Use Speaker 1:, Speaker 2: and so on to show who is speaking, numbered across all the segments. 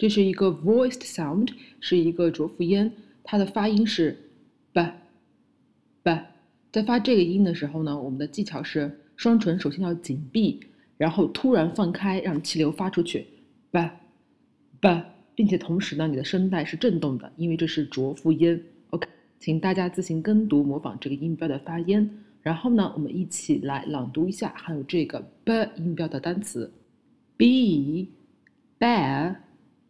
Speaker 1: 这是一个 voiced sound，是一个浊辅音，它的发音是 b b。在发这个音的时候呢，我们的技巧是双唇首先要紧闭，然后突然放开，让气流发出去 b b，并且同时呢，你的声带是震动的，因为这是浊辅音。OK，请大家自行跟读模仿这个音标的发音。然后呢，我们一起来朗读一下含有这个 b 音标的单词，be，bear、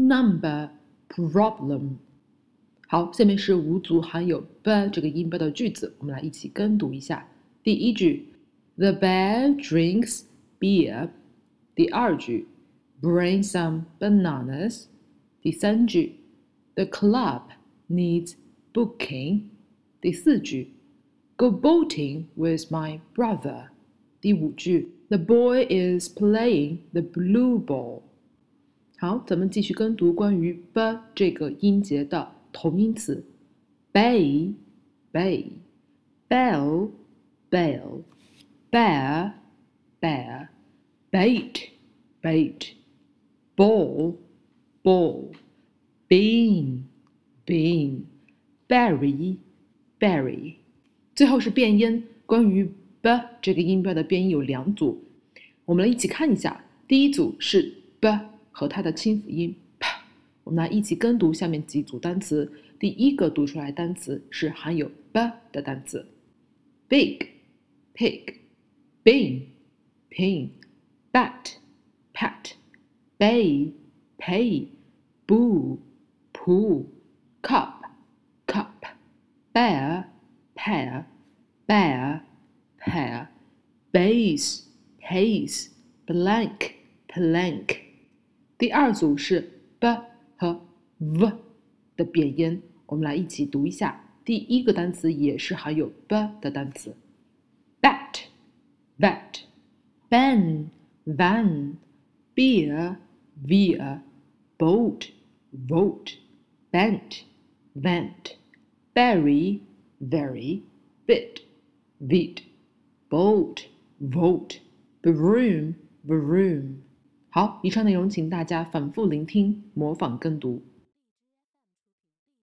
Speaker 1: number, problem。好，下面是五组含有 b 这个音标的句子，我们来一起跟读一下。第一句，The bear drinks beer。第二句，Bring some bananas。第三句，The club needs booking。第四句 Go boating with my brother. 第五句，The boy is playing the blue ball. 好，咱们继续跟读关于 b 这个音节的同音词：bay, bay, bell, bell, bear, bear, bait, bait, ball, ball, bean, bean, berry, berry。最后是变音，关于 b 这个音标的变音有两组，我们来一起看一下。第一组是 b 和它的清辅音 p，我们来一起跟读下面几组单词。第一个读出来单词是含有 b 的单词：big、pig、bean、pin、bat、pat、bay、pay、boo、poo、cup、cup、bear。pair, bear, pair, base, pace, blank, plank。第二组是 b 和 v 的变音，我们来一起读一下。第一个单词也是含有 b 的单词：bat, bat, ban, van, beer, veer, boat, vote, bent, vent, berry very, bit, bit boat, vote, broom, broom。好，以上内容请大家反复聆听、模仿跟读。